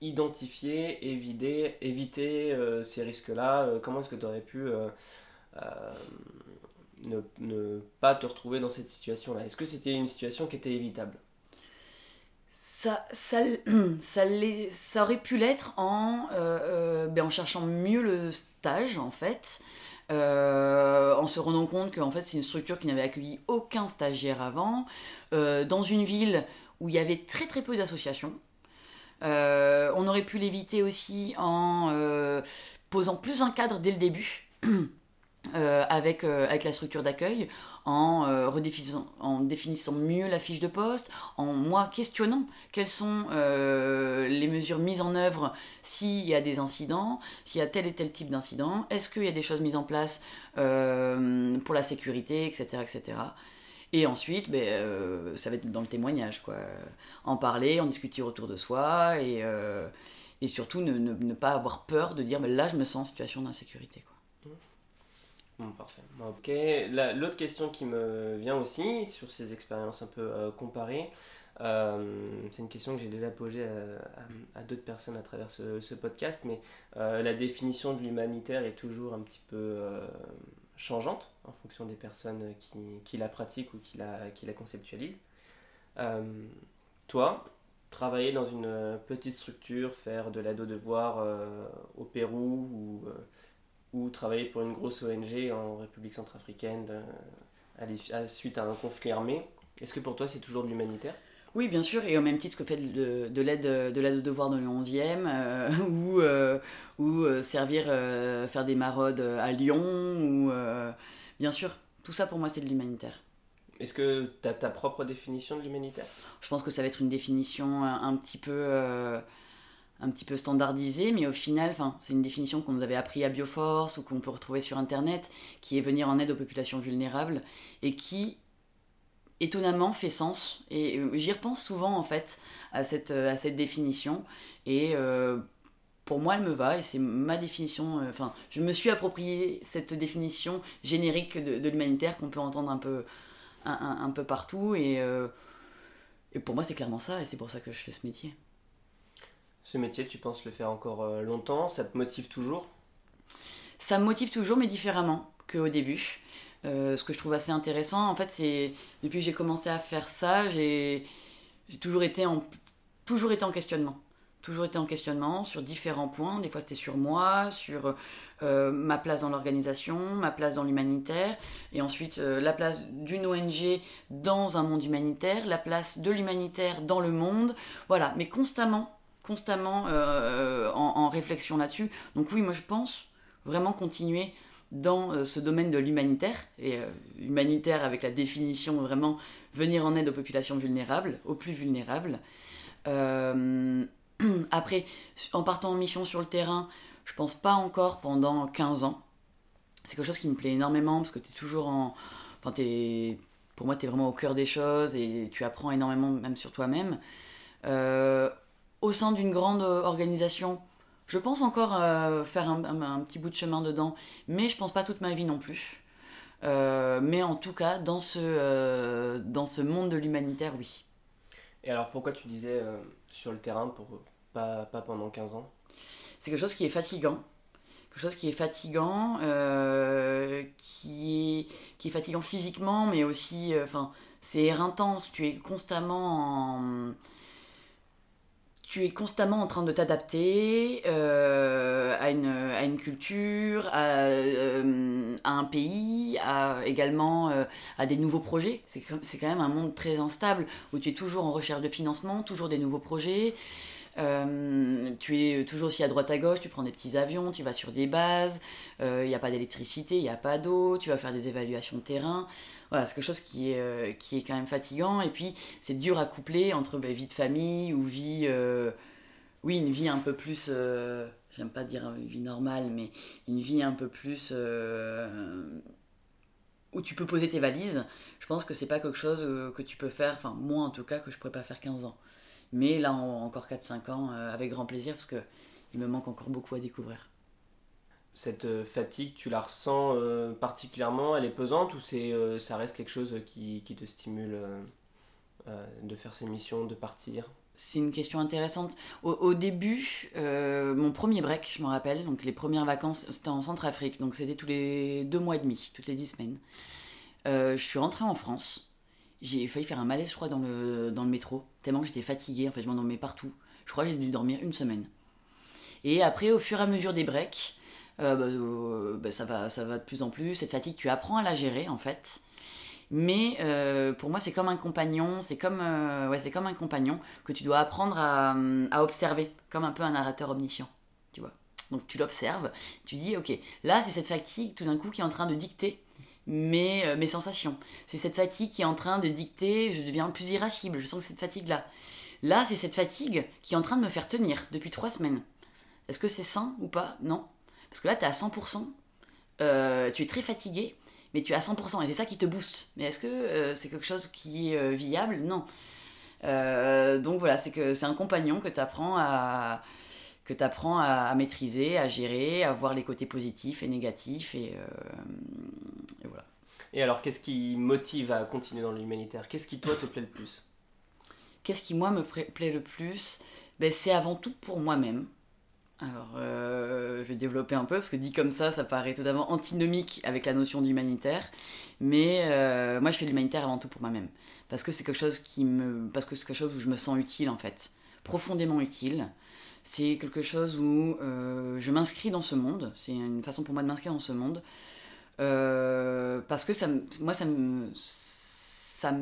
identifier, éviter, éviter ces risques-là. Comment est-ce que tu aurais pu ne, ne, pas te retrouver dans cette situation-là? Est-ce que c'était une situation qui était évitable? Ça, ça, ça, ça, aurait pu l'être en, euh, euh, ben en cherchant mieux le stage, en fait, euh, en se rendant compte que en fait, c'est une structure qui n'avait accueilli aucun stagiaire avant, dans une ville où il y avait très très peu d'associations. On aurait pu l'éviter aussi en posant plus un cadre dès le début. Euh, avec, euh, la structure d'accueil, en, euh, définissant mieux la fiche de poste, en moi questionnant quelles sont les mesures mises en œuvre s'il y a des incidents, s'il y a tel et tel type d'incident, est-ce qu'il y a des choses mises en place pour la sécurité, etc. Et ensuite, ben, ça va être dans le témoignage, quoi. En parler, en discuter autour de soi, et, et surtout ne, ne, ne, pas avoir peur de dire, ben, là, je me sens en situation d'insécurité, quoi. Bon, parfait. Ok. L'autre question qui me vient aussi sur ces expériences un peu euh, comparées, euh, c'est une question que j'ai déjà posée à, d'autres personnes à travers ce, podcast, mais euh, la définition de l'humanitaire est toujours un petit peu changeante en fonction des personnes qui, qui la pratiquent ou qui la, qui la conceptualisent. toi, travailler dans une petite structure, faire de l'aide aux devoirs au Pérou ou ou travailler pour une grosse ONG en République centrafricaine à, suite à un conflit armé. Est-ce que pour toi c'est toujours de l'humanitaire? Oui, bien sûr, et au même titre que fait de, de l'aide de l'aide au devoir dans le 11e, euh, ou, euh, ou euh, servir, faire des maraudes à Lyon, ou bien sûr, tout ça pour moi c'est de l'humanitaire. Est-ce que tu as ta propre définition de l'humanitaire? Je pense que ça va être une définition un petit peu un petit peu standardisé, mais au final, c'est une définition qu'on nous avait appris à Bioforce ou qu'on peut retrouver sur Internet, qui est venir en aide aux populations vulnérables et qui, étonnamment, fait sens. Et euh, j'y repense souvent, en fait, à cette, euh, à cette définition. Et euh, pour moi, elle me va et c'est ma définition. Enfin, je me suis approprié cette définition générique de, l'humanitaire qu'on peut entendre un peu, un, peu partout. Et, et pour moi, c'est clairement ça et c'est pour ça que je fais ce métier. Ce métier, tu penses le faire encore longtemps? Ça te motive toujours? Ça me motive toujours, mais différemment qu'au début. Euh, ce que je trouve assez intéressant, en fait, c'est depuis que j'ai commencé à faire ça, j'ai toujours été en toujours été en questionnement. Toujours été en questionnement sur différents points. Des fois, c'était sur moi, sur euh, ma place dans l'organisation, ma place dans l'humanitaire, et ensuite la place d'une ONG dans un monde humanitaire, la place de l'humanitaire dans le monde. Voilà, mais constamment constamment euh, en, réflexion là-dessus. Donc oui, moi je pense vraiment continuer dans euh, ce domaine de l'humanitaire, et euh, humanitaire avec la définition vraiment venir en aide aux populations vulnérables, aux plus vulnérables. après, en partant en mission sur le terrain, je pense pas encore pendant 15 ans. C'est quelque chose qui me plaît énormément parce que tu es toujours en. Enfin, es... pour moi, tu es vraiment au cœur des choses et tu apprends énormément même sur toi-même. Euh, au sein d'une grande euh, organisation, je pense encore euh, faire un, petit bout de chemin dedans, mais je pense pas toute ma vie non plus. Euh, mais en tout cas, dans ce, dans ce monde de l'humanitaire, oui. Et alors pourquoi tu disais sur le terrain, pour pas, pas pendant 15 ans? C'est quelque chose qui est fatigant, quelque chose qui est fatigant, qui, est, qui est fatigant physiquement, mais aussi, enfin, c'est éreintant, tu es constamment en tu es constamment en train de t'adapter euh, à, une, culture, à, euh, à un pays, à, également euh, à des nouveaux projets. C'est quand même un monde très instable où tu es toujours en recherche de financement, toujours des nouveaux projets. Tu es toujours aussi à droite à gauche, tu prends des petits avions, tu vas sur des bases, il n'y a pas d'électricité, il n'y a pas d'eau, tu vas faire des évaluations de terrain voilà, c'est quelque chose qui est, euh, qui quand même fatigant. Et puis, c'est dur à coupler entre bah, vie de famille ou vie. Euh, oui, une vie un peu plus. Euh, j'aime pas dire une vie normale, mais une vie un peu plus. où tu peux poser tes valises. Je pense que c'est pas quelque chose que tu peux faire. Enfin, moi en tout cas, que je pourrais pas faire 15 ans. Mais là, encore 4-5 ans, avec grand plaisir, parce que il me manque encore beaucoup à découvrir cette euh, fatigue, tu la ressens euh, particulièrement? Elle est pesante ou c'est, euh, ça reste quelque chose qui, qui te stimule de faire ces missions, de partir? C'est une question intéressante. Au, début, mon premier break, je me rappelle, donc les premières vacances, c'était en Centrafrique, donc c'était tous les deux mois et demi, toutes les dix semaines. je suis rentrée en France. J'ai failli faire un malaise, je crois, dans le, dans le métro, tellement j'étais fatiguée, en fait, je m'endormais partout. Je crois que j'ai dû dormir une semaine. Et après, au fur et à mesure des breaks, euh, bah, euh, bah, ça, va, ça va de plus en plus. Cette fatigue, tu apprends à la gérer en fait. Mais euh, pour moi, c'est comme un compagnon, c'est comme, ouais, c'est comme un compagnon que tu dois apprendre à, à, observer, comme un peu un narrateur omniscient, tu vois. Donc tu l'observes, tu dis, ok, là c'est cette fatigue tout d'un coup qui est en train de dicter mes, mes sensations. C'est cette fatigue qui est en train de dicter, je deviens plus irascible, je sens cette fatigue-là. Là, c'est cette fatigue qui est en train de me faire tenir depuis trois semaines. Est-ce que c'est sain ou pas? Non. Parce que là, tu es à 100%, euh, tu es très fatigué, mais tu es à 100%, et c'est ça qui te booste. Mais est-ce que euh, c'est quelque chose qui est euh, viable? Non. donc voilà, c'est que c'est un compagnon que tu apprends à que tu apprends à, maîtriser, à gérer, à voir les côtés positifs et négatifs, et, voilà. Et alors, qu'est-ce qui motive à continuer dans l'humanitaire? Qu'est-ce qui, toi, te plaît le plus? Qu'est-ce qui, moi, me plaît le plus? Ben, C'est avant tout pour moi-même. Alors, euh, je vais développer un peu, parce que dit comme ça, ça paraît totalement antinomique avec la notion d'humanitaire. Mais euh, moi, je fais l'humanitaire avant tout pour moi-même. Parce que c'est quelque chose qui me. Parce que c'est quelque chose où je me sens utile, en fait. Profondément utile. C'est quelque chose où euh, je m'inscris dans ce monde. C'est une façon pour moi de m'inscrire dans ce monde. parce que ça, moi, ça me, ça,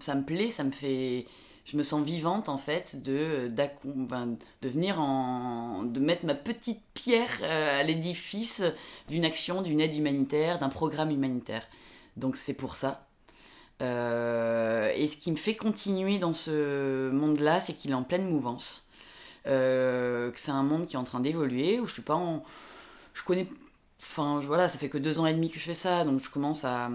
ça me plaît, ça me fait je me sens vivante en fait de, de venir en, de mettre ma petite pierre euh, à l'édifice d'une action, d'une aide humanitaire, d'un programme humanitaire. Donc c'est pour ça. Euh, et ce qui me fait continuer dans ce monde-là, c'est qu'il est en pleine mouvance. Euh, que c'est un monde qui est en train d'évoluer, où je suis pas en... Je connais... Enfin voilà, ça fait que deux ans et demi que je fais ça, donc je commence à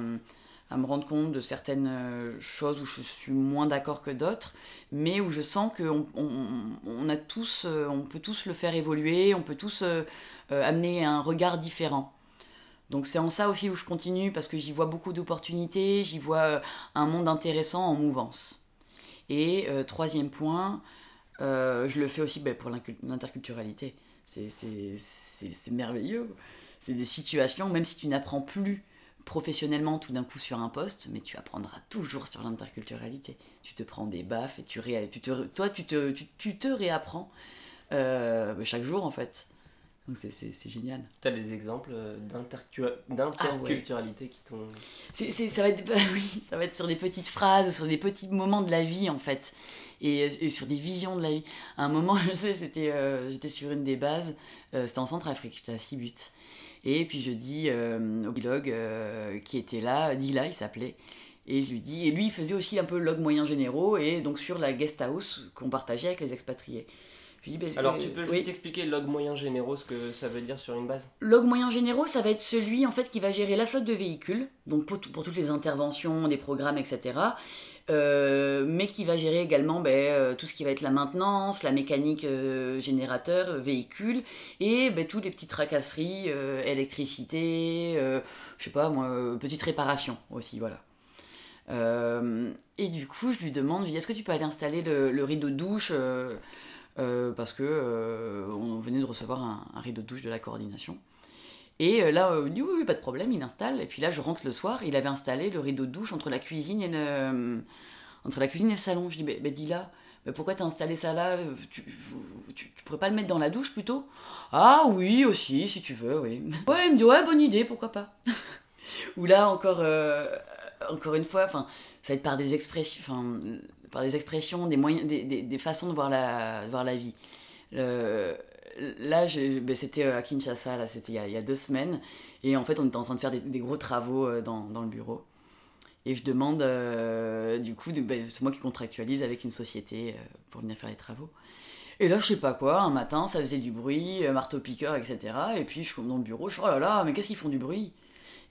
à me rendre compte de certaines euh, choses où je suis moins d'accord que d'autres, mais où je sens qu'on on, a tous, euh, on peut tous le faire évoluer, on peut tous amener un regard différent. Donc c'est en ça aussi où je continue, parce que j'y vois beaucoup d'opportunités, j'y vois un monde intéressant en mouvance. Et troisième point, je le fais aussi ben, pour l'interculturalité. C'est merveilleux. C'est des situations, même si tu n'apprends plus professionnellement tout d'un coup sur un poste, mais tu apprendras toujours sur l'interculturalité. Tu te prends des baffes et tu te... toi tu te, tu, te réapprends euh, chaque jour en fait. Donc c'est génial. Tu as des exemples euh, d'interculturalité qui t'ont... ça, va être, bah oui, ça va être sur des petites phrases, sur des petits moments de la vie en fait. Et, sur des visions de la vie. À un moment, je sais, c'était, euh, j'étais sur une des bases, c'était en Centrafrique, j'étais à Sibut. Et puis je dis euh, au biologue euh, qui était là, Dila il s'appelait, et je lui dis, et lui il faisait aussi un peu log moyens généraux, et donc sur la guest house qu'on partageait avec les expatriés. Alors tu peux juste expliquer log moyens généraux, ce que ça veut dire sur une base Log moyens généraux, ça va être celui en fait qui va gérer la flotte de véhicules, donc pour, pour toutes les interventions, des programmes, etc. Euh, mais qui va gérer également ben, euh, tout ce qui va être la maintenance, la mécanique euh, générateur, véhicule, et ben, toutes les petites tracasseries, électricité, je sais pas moi, petites réparations aussi, voilà. et du coup, je lui demande, est-ce que tu peux aller installer le, rideau de douche parce que on venait de recevoir un, rideau de douche de la coordination. Et là, il dit oui, pas de problème, il installe. Et puis là, je rentre le soir, il avait installé le rideau de douche entre la cuisine et le, entre la cuisine et le salon. Je dis, bah dis là, pourquoi t'as installé ça là? Tu, tu, pourrais pas le mettre dans la douche plutôt? Ah oui, aussi, si tu veux, oui. Ouais, il me dit, ouais, bonne idée, pourquoi pas. Ou là, encore, encore une fois, ça va être par des expressions, par des expressions, des moyens, des, des, des façons de voir la, voir la vie. Le, là, ben, c'était à Kinshasa, là, c'était il, y a deux semaines, et en fait, on était en train de faire des, gros travaux euh, dans, dans, le bureau. Et je demande, euh, du coup, de, ben, c'est moi qui contractualise avec une société euh, pour venir faire les travaux. Et là, je sais pas quoi, un matin, ça faisait du bruit, marteau-piqueur, etc. Et puis, je suis dans le bureau, je suis, oh là là, mais qu'est-ce qu'ils font du bruit?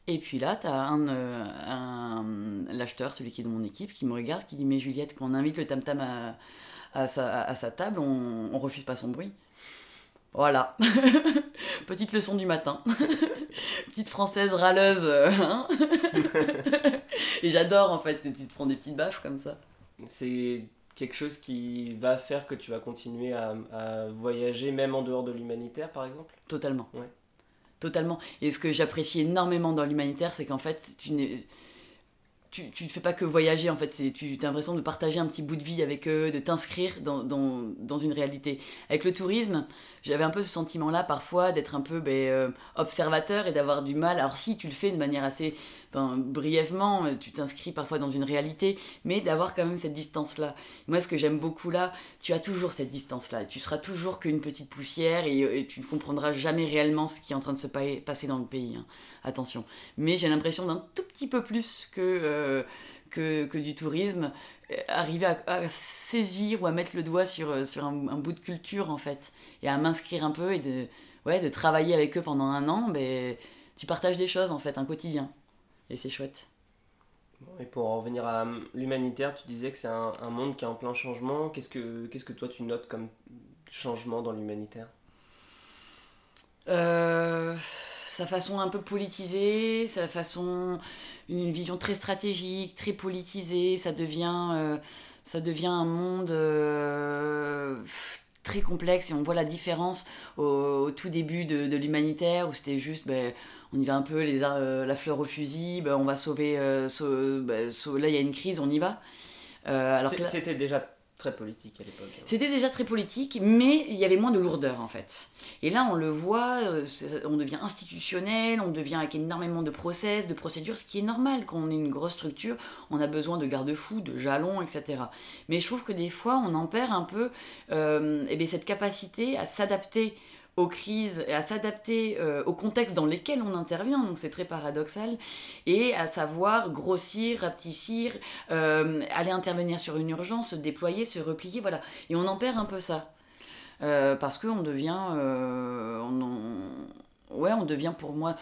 Et puis là, tu as un, un l'acheteur, celui qui est de mon équipe, qui me regarde, qui dit Mais Juliette, quand on invite le tam-tam à, à, sa, à, sa, table, on, on refuse pas son bruit. Voilà. Petite leçon du matin. Petite française râleuse. Hein Et j'adore en fait, tu te prends des petites baffes comme ça. C'est quelque chose qui va faire que tu vas continuer à, à voyager, même en dehors de l'humanitaire par exemple? Totalement. Ouais. Totalement. Et ce que j'apprécie énormément dans l'humanitaire, c'est qu'en fait, tu ne fais pas que voyager en fait, tu as l'impression de partager un petit bout de vie avec eux, de t'inscrire dans, dans, dans, une réalité. Avec le tourisme, j'avais un peu ce sentiment-là parfois d'être un peu ben, euh, observateur et d'avoir du mal. Alors si tu le fais de manière assez brièvement, euh, tu t'inscris parfois dans une réalité, mais d'avoir quand même cette distance-là. Moi, ce que j'aime beaucoup là, tu as toujours cette distance-là. Tu seras toujours qu'une petite poussière et, tu ne comprendras jamais réellement ce qui est en train de se passer dans le pays. Hein. Attention. Mais j'ai l'impression d'un tout petit peu plus que, euh, que, que, du tourisme arriver à, saisir ou à mettre le doigt sur, sur un, bout de culture en fait et à m'inscrire un peu et de, ouais, de travailler avec eux pendant un an, ben, tu partages des choses en fait, un quotidien. Et c'est chouette. Et pour en revenir à l'humanitaire, tu disais que c'est un, un, monde qui est en plein changement. Qu'est-ce que, qu'est-ce que toi tu notes comme changement dans l'humanitaire? Euh, Sa façon un peu politisée, sa façon. Une vision très stratégique, très politisée. Ça devient, euh, ça devient un monde. Euh, très complexe et on voit la différence au, tout début de, de l'humanitaire où c'était juste ben, on y va un peu les, euh, la fleur au fusil, ben, on va sauver, ben, là il y a une crise, on y va. Alors c'était déjà très politique à l'époque. Hein. C'était déjà très politique, mais il y avait moins de lourdeur en fait. Et là, on le voit, on devient institutionnel, on devient avec énormément de process, de procédures, ce qui est normal quand on est une grosse structure, on a besoin de garde-fous, de jalons, etc. Mais je trouve que des fois, on en perd un peu euh, eh cette capacité à s'adapter aux crises à s'adapter euh, au contexte dans lesquels on intervient, donc c'est très paradoxal, et à savoir grossir, rapetissir, euh, aller intervenir sur une urgence, se déployer, se replier, voilà. Et on en perd un peu ça. Euh, parce qu'on devient. on, Ouais, on devient pour moi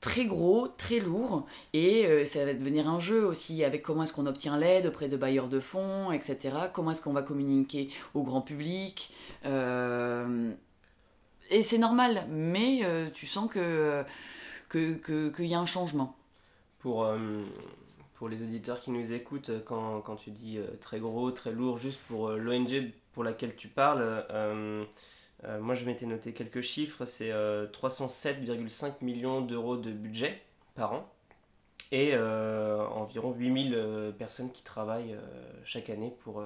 très gros, très lourd, et ça va devenir un jeu aussi avec comment est-ce qu'on obtient l'aide auprès de bailleurs de fonds, etc. Comment est-ce qu'on va communiquer au grand public. Et c'est normal, mais euh, tu sens qu'il que, que y a un changement. Pour, euh, pour les auditeurs qui nous écoutent, quand, quand tu dis euh, très gros, très lourd, juste pour l'ONG pour laquelle tu parles, moi je m'étais noté quelques chiffres, c'est 307,5 millions d'euros de budget par an et environ 8000 personnes qui travaillent chaque année pour,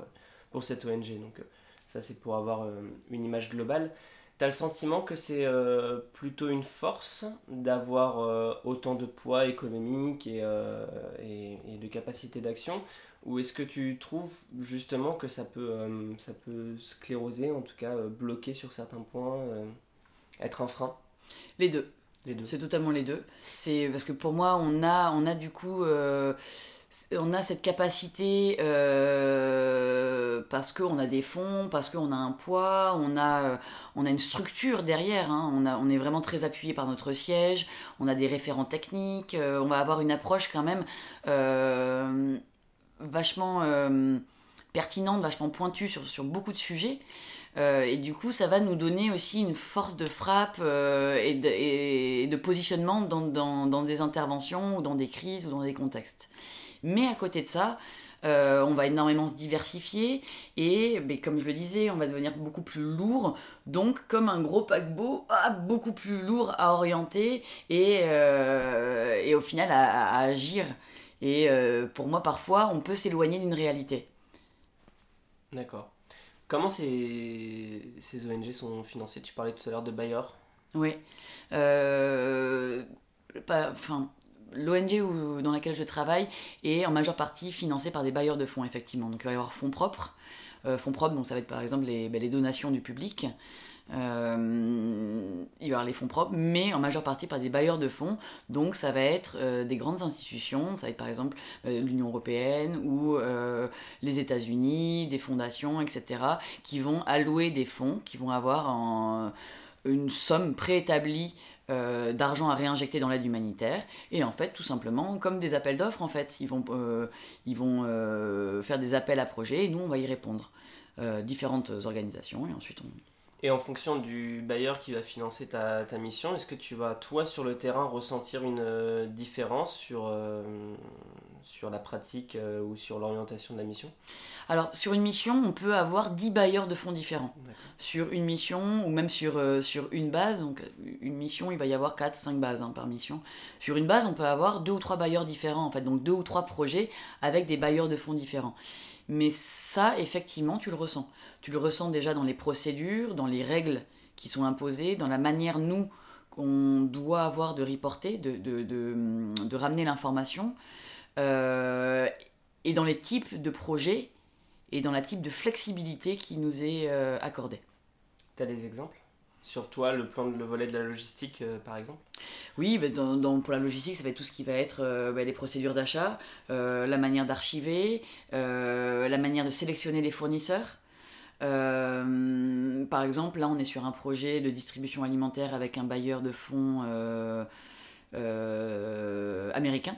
pour cette ONG. Donc ça c'est pour avoir une image globale. T'as le sentiment que c'est euh, plutôt une force d'avoir euh, autant de poids économique euh, et, et, de capacité d'action? Ou est-ce que tu trouves justement que ça peut, ça peut scléroser, en tout cas bloquer sur certains points, être un frein? Les deux. Les deux. C'est totalement les deux. C'est parce que pour moi, on a, on a du coup on a cette capacité euh, parce qu'on a des fonds, parce qu'on a un poids, on a, euh, on a une structure derrière, hein. on, est vraiment très appuyé par notre siège, on a des référents techniques, euh, on va avoir une approche quand même vachement pertinente, vachement pointue sur beaucoup de sujets. Et du coup, ça va nous donner aussi une force de frappe et de, de, positionnement dans, dans, dans, des interventions ou dans des crises ou dans des contextes. Mais à côté de ça, on va énormément se diversifier et mais comme je le disais, on va devenir beaucoup plus lourd, donc comme un gros paquebot, ah, beaucoup plus lourd à orienter et, et au final à, agir. Et pour moi, parfois, on peut s'éloigner d'une réalité. D'accord. Comment ces, ces ONG sont financées? Tu parlais tout à l'heure de Bayer. Oui. Euh, L'ONG dans laquelle je travaille est en majeure partie financée par des bailleurs de fonds, effectivement. Donc il va y avoir fonds propres. Euh, fonds propres, ça va être par exemple les, ben, les donations du public. Euh, il va y avoir les fonds propres, mais en majeure partie par des bailleurs de fonds. Donc ça va être euh, des grandes institutions, ça va être par exemple euh, l'Union européenne ou les États-Unis, des fondations, etc., qui vont allouer des fonds, qui vont avoir une somme préétablie d'argent à réinjecter dans l'aide humanitaire et en fait tout simplement comme des appels d'offres en fait ils vont, ils vont faire des appels à projets et nous on va y répondre différentes organisations et ensuite on, et en fonction du bailleur qui va financer ta, mission, est-ce que tu vas, toi, sur le terrain, ressentir une euh, différence sur, euh, sur la pratique euh, ou sur l'orientation de la mission Alors, sur une mission, on peut avoir 10 bailleurs de fonds différents. Sur une mission, ou même sur, sur une base, donc une mission, il va y avoir 4-5 bases hein, par mission. Sur une base, on peut avoir deux ou trois bailleurs différents, en fait, donc deux ou trois projets avec des bailleurs de fonds différents. Mais ça, effectivement, tu le ressens. Tu le ressens déjà dans les procédures, dans les règles qui sont imposées, dans la manière, nous, qu'on doit avoir de reporter, de, de, de, ramener l'information, euh, et dans les types de projets et dans la type de flexibilité qui nous est euh, accordée. Tu as des exemples? Sur toi, le plan, le volet de la logistique, euh, par exemple? Oui, bah, dans, pour la logistique, ça va être tout ce qui va être euh, bah, les procédures d'achat, euh, la manière d'archiver, la manière de sélectionner les fournisseurs. par exemple, là, on est sur un projet de distribution alimentaire avec un bailleur de fonds américain.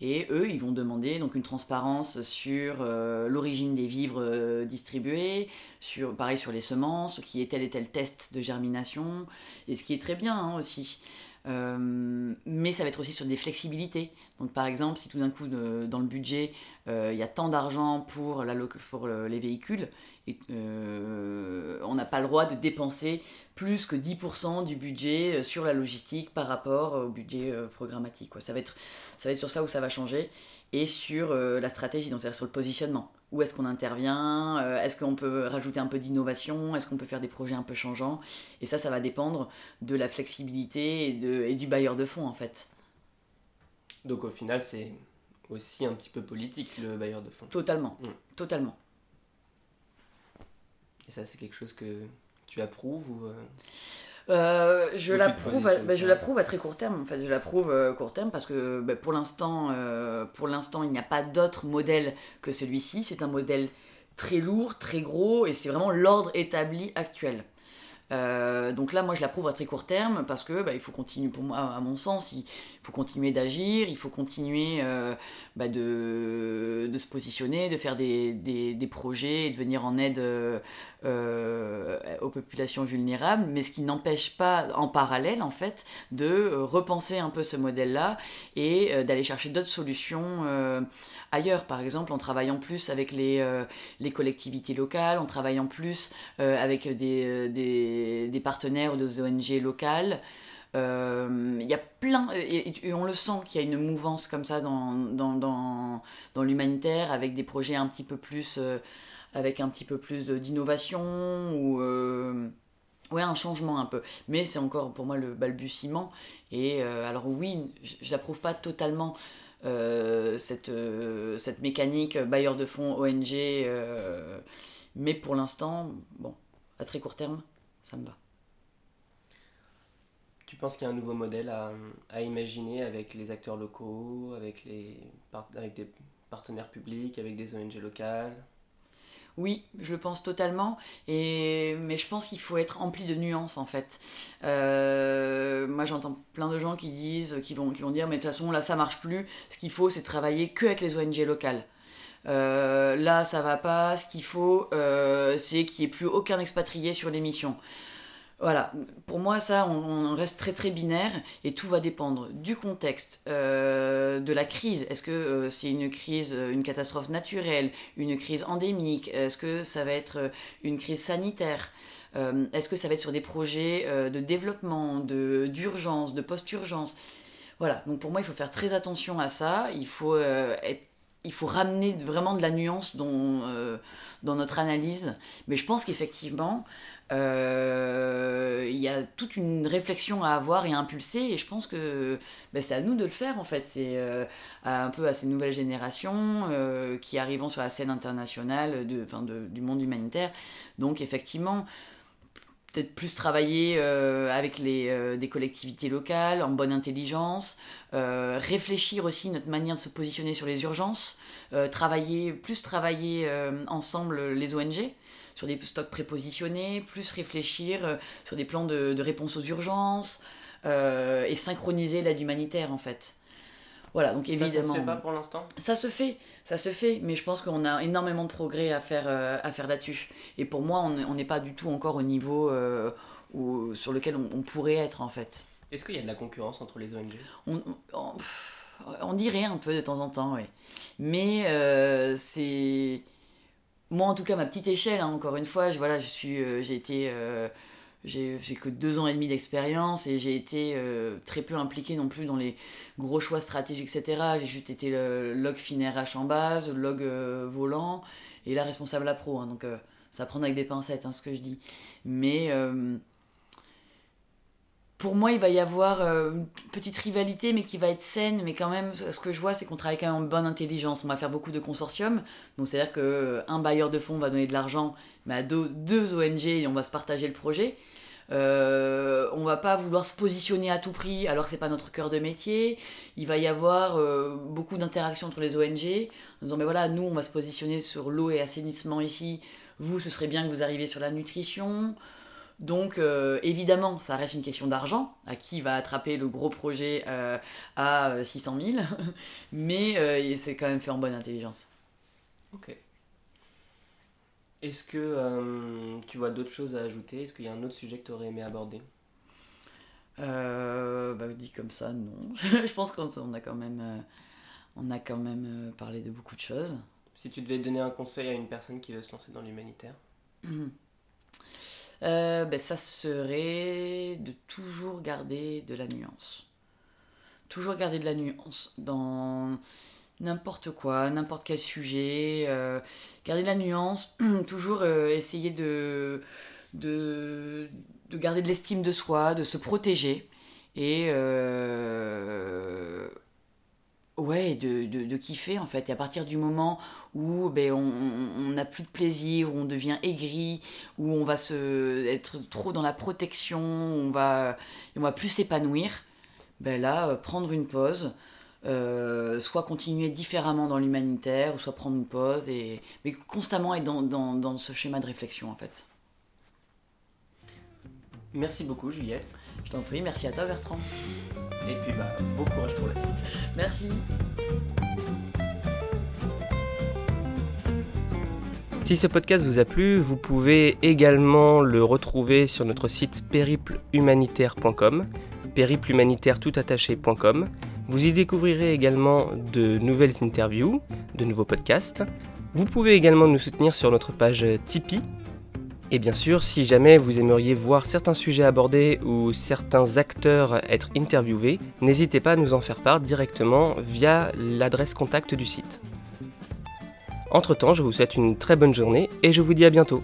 Et eux, ils vont demander donc une transparence sur euh, l'origine des vivres euh, distribués, sur, pareil sur les semences, qui est tel et tel test de germination, et ce qui est très bien hein, aussi. Euh, mais ça va être aussi sur des flexibilités. Donc par exemple, si tout d'un coup dans le budget, il y a tant d'argent pour, la, pour les véhicules, et, on n'a pas le droit de dépenser plus que 10% du budget sur la logistique par rapport au budget programmatique. Ça va être ça va être sur ça où ça va changer, et sur euh, la stratégie, donc c'est-à-dire sur le positionnement. Où est-ce qu'on intervient euh, Est-ce qu'on peut rajouter un peu d'innovation Est-ce qu'on peut faire des projets un peu changeants? Et ça, ça va dépendre de la flexibilité et, de, et du bailleur de fonds, en fait. Donc au final, c'est aussi un petit peu politique, le bailleur de fonds. Totalement, mm. totalement. Et ça, c'est quelque chose que tu approuves ou euh, euh, je l'approuve, je l'approuve à très court terme. En fait, je l'approuve euh, court terme parce que pour l'instant, euh, pour l'instant, il n'y a pas d'autre modèle que celui-ci. C'est un modèle très lourd, très gros, et c'est vraiment l'ordre établi actuel. Euh, donc là, moi, je l'approuve à très court terme parce que bah, il faut continuer, pour moi, à mon sens, il faut continuer d'agir, il faut continuer euh, bah, de, se positionner, de faire des, des, projets et de venir en aide euh, aux populations vulnérables, mais ce qui n'empêche pas, en parallèle, en fait, de repenser un peu ce modèle-là et d'aller chercher d'autres solutions ailleurs, par exemple en travaillant plus avec les, les collectivités locales, en travaillant plus avec des, des, partenaires ou des ONG locales. Il y a plein, et, on le sent qu'il y a une mouvance comme ça dans, dans, dans, l'humanitaire avec des projets un petit peu plus, avec un petit peu plus d'innovation ou ouais, un changement un peu. Mais c'est encore pour moi le balbutiement. Et alors oui, je l'approuve pas totalement euh, cette, euh, cette mécanique bailleur de fonds, ONG. Euh, mais pour l'instant, bon, à très court terme, ça me va. Tu penses qu'il y a un nouveau modèle à, à, imaginer avec les acteurs locaux, avec, les, avec des partenaires publics, avec des ONG locales? Oui, je le pense totalement, et... mais je pense qu'il faut être rempli de nuances en fait. Euh, moi j'entends plein de gens qui disent, qui vont, qui vont dire, mais de toute façon là ça marche plus, ce qu'il faut c'est travailler que avec les ONG locales. Euh, là ça va pas, ce qu'il faut euh, c'est qu'il n'y ait plus aucun expatrié sur l'émission. Voilà, pour moi ça, on, reste très très binaire et tout va dépendre du contexte, euh, de la crise. Est-ce que c'est une crise, une catastrophe naturelle, une crise endémique? Est-ce que ça va être une crise sanitaire? Est-ce que ça va être sur des projets de développement, de, d'urgence, de post-urgence? Voilà, donc pour moi il faut faire très attention à ça, il faut, il faut ramener vraiment de la nuance dans, dans notre analyse, mais je pense qu'effectivement... Euh, il y a toute une réflexion à avoir et à impulser. Et je pense que ben, c'est à nous de le faire en fait. C'est euh, un peu à ces nouvelles générations euh, qui arrivent sur la scène internationale de, de, du monde humanitaire. Donc effectivement peut-être plus travailler avec les, des collectivités locales en bonne intelligence réfléchir aussi notre manière de se positionner sur les urgences travailler plus travailler ensemble les ONG sur des stocks prépositionnés, plus réfléchir euh, sur des plans de, réponse aux urgences euh, et synchroniser l'aide humanitaire en fait. Voilà, donc évidemment. Ça, ça se fait pas pour l'instant Ça se fait, ça se fait, mais je pense qu'on a énormément de progrès à faire, euh, à faire là-dessus. Et pour moi, on n'est pas du tout encore au niveau où, sur lequel on, pourrait être en fait. Est-ce qu'il y a de la concurrence entre les ONG on, on, dirait un peu de temps en temps, oui. Mais c'est moi en tout cas ma petite échelle hein, encore une fois je, voilà je suis euh, j'ai été euh, j'ai que deux ans et demi d'expérience et j'ai été euh, très peu impliqué non plus dans les gros choix stratégiques etc j'ai juste été le log finaire H en base le log volant et la responsable à pro hein, donc ça prend avec des pincettes hein, ce que je dis mais pour moi, il va y avoir euh, une petite rivalité, mais qui va être saine. Mais quand même, ce que je vois, c'est qu'on travaille quand même en bonne intelligence. On va faire beaucoup de consortiums. Donc, c'est-à-dire qu'un euh, bailleur de fonds va donner de l'argent, mais à deux, deux, ONG, et on va se partager le projet. Euh, on va pas vouloir se positionner à tout prix alors que c'est pas notre cœur de métier. Il va y avoir euh, beaucoup d'interactions entre les ONG en disant mais voilà nous on va se positionner sur l'eau et assainissement ici. Vous ce serait bien que vous arriviez sur la nutrition. Donc euh, évidemment, ça reste une question d'argent, à qui va attraper le gros projet euh, à 600 000, mais c'est quand même fait en bonne intelligence. Ok. Est-ce que tu vois d'autres choses à ajouter? Est-ce qu'il y a un autre sujet que tu aurais aimé aborder? Bah, dit comme ça, non. je pense qu'on a quand même, on a quand même parlé de beaucoup de choses. Si tu devais donner un conseil à une personne qui veut se lancer dans l'humanitaire? Euh, ben, ça serait de toujours garder de la nuance. Toujours garder de la nuance dans n'importe quoi, n'importe quel sujet. Euh, garder de la nuance, toujours euh, essayer de, de, de, garder de l'estime de soi, de se protéger. Et ouais, de, de, de, kiffer en fait. Et à partir du moment où ben, on n'a plus de plaisir, où on devient aigri, où on va se, être trop dans la protection, on va, va plus s'épanouir, ben là, euh, prendre une pause, euh, soit continuer différemment dans l'humanitaire, ou soit prendre une pause, et, mais constamment être dans, dans, dans ce schéma de réflexion en fait. Merci beaucoup Juliette. Je t'en prie, merci à toi Bertrand. Et puis bah, bon courage pour la suite. Merci. Si ce podcast vous a plu, vous pouvez également le retrouver sur notre site périplehumanitaire.com, périplehumanitaire.toutattaché.com. Vous y découvrirez également de nouvelles interviews, de nouveaux podcasts. Vous pouvez également nous soutenir sur notre page Tipeee. Et bien sûr, si jamais vous aimeriez voir certains sujets abordés ou certains acteurs être interviewés, n'hésitez pas à nous en faire part directement via l'adresse contact du site. Entre-temps, je vous souhaite une très bonne journée et je vous dis à bientôt.